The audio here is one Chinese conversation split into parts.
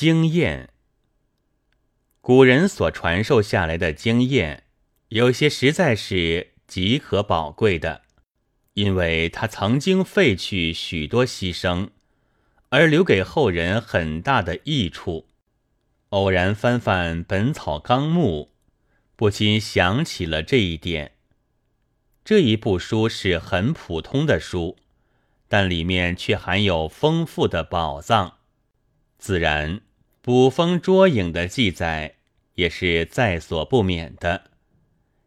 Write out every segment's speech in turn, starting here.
经验。古人所传授下来的经验，有些实在是极可宝贵的，因为他曾经废去许多牺牲，而留给后人很大的益处。偶然翻翻《本草纲目》，不禁想起了这一点。这一部书是很普通的书。但里面却含有丰富的宝藏，自然捕风捉影的记载也是在所不免的。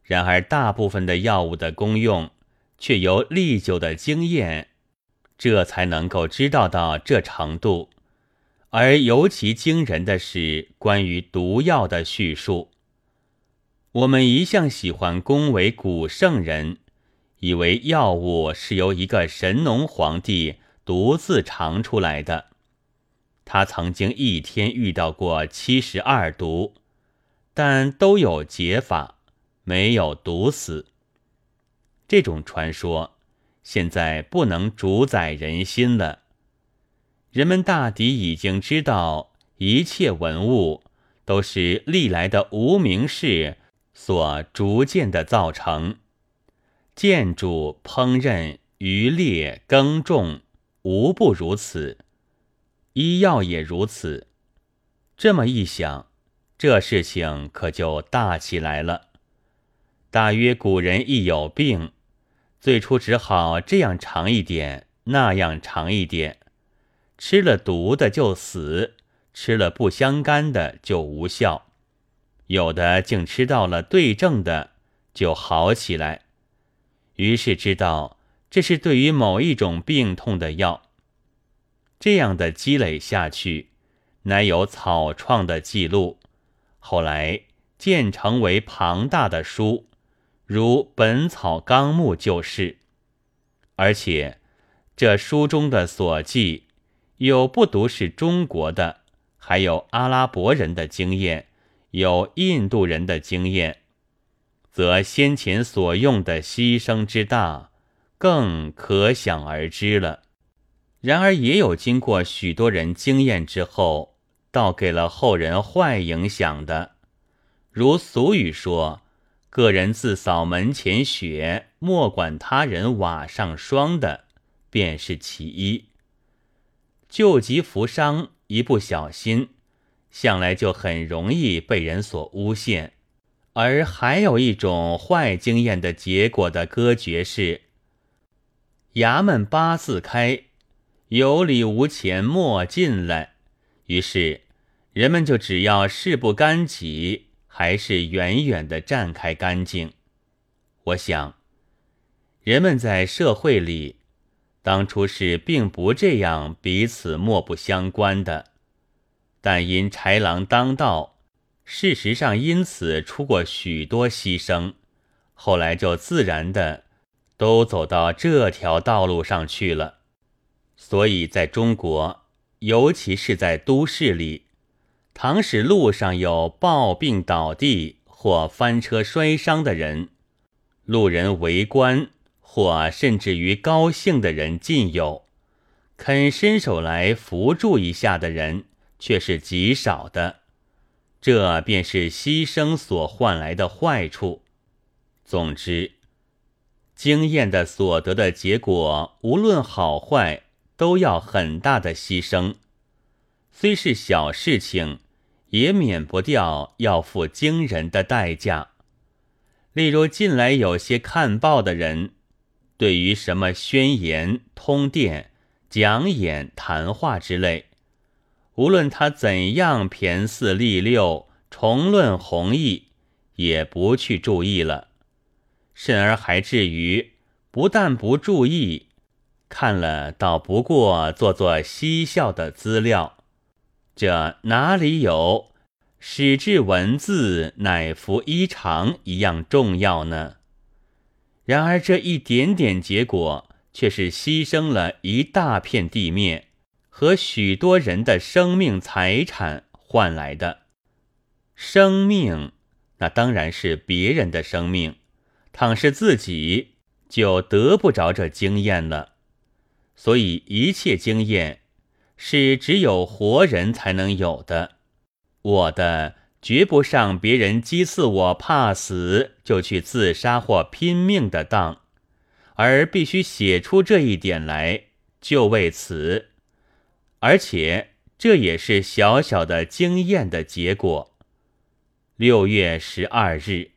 然而，大部分的药物的功用却由历久的经验，这才能够知道到这程度。而尤其惊人的是关于毒药的叙述。我们一向喜欢恭维古圣人。以为药物是由一个神农皇帝独自尝出来的，他曾经一天遇到过七十二毒，但都有解法，没有毒死。这种传说现在不能主宰人心了。人们大抵已经知道，一切文物都是历来的无名氏所逐渐的造成。建筑、烹饪、渔猎、耕种，无不如此；医药也如此。这么一想，这事情可就大起来了。大约古人一有病，最初只好这样尝一点，那样尝一点，吃了毒的就死，吃了不相干的就无效，有的竟吃到了对症的，就好起来。于是知道这是对于某一种病痛的药。这样的积累下去，乃有草创的记录，后来渐成为庞大的书，如《本草纲目》就是。而且这书中的所记，有不独是中国的，还有阿拉伯人的经验，有印度人的经验。则先前所用的牺牲之大，更可想而知了。然而也有经过许多人经验之后，倒给了后人坏影响的，如俗语说：“个人自扫门前雪，莫管他人瓦上霜”的，便是其一。救急扶伤，一不小心，向来就很容易被人所诬陷。而还有一种坏经验的结果的歌诀是：“衙门八字开，有理无钱莫进来。”于是人们就只要事不干己，还是远远的站开干净。我想，人们在社会里当初是并不这样彼此莫不相关的，但因豺狼当道。事实上，因此出过许多牺牲，后来就自然的都走到这条道路上去了。所以，在中国，尤其是在都市里，倘使路上有暴病倒地或翻车摔伤的人，路人围观，或甚至于高兴的人尽有，肯伸手来扶助一下的人却是极少的。这便是牺牲所换来的坏处。总之，经验的所得的结果，无论好坏，都要很大的牺牲。虽是小事情，也免不掉要付惊人的代价。例如，近来有些看报的人，对于什么宣言、通电、讲演、谈话之类。无论他怎样骈四俪六、重论弘毅，也不去注意了，甚而还至于不但不注意，看了倒不过做做嬉笑的资料。这哪里有史志文字乃服衣裳一样重要呢？然而这一点点结果，却是牺牲了一大片地面。和许多人的生命财产换来的生命，那当然是别人的生命。倘是自己，就得不着这经验了。所以一切经验，是只有活人才能有的。我的绝不上别人讥刺我怕死就去自杀或拼命的当，而必须写出这一点来，就为此。而且这也是小小的经验的结果。六月十二日。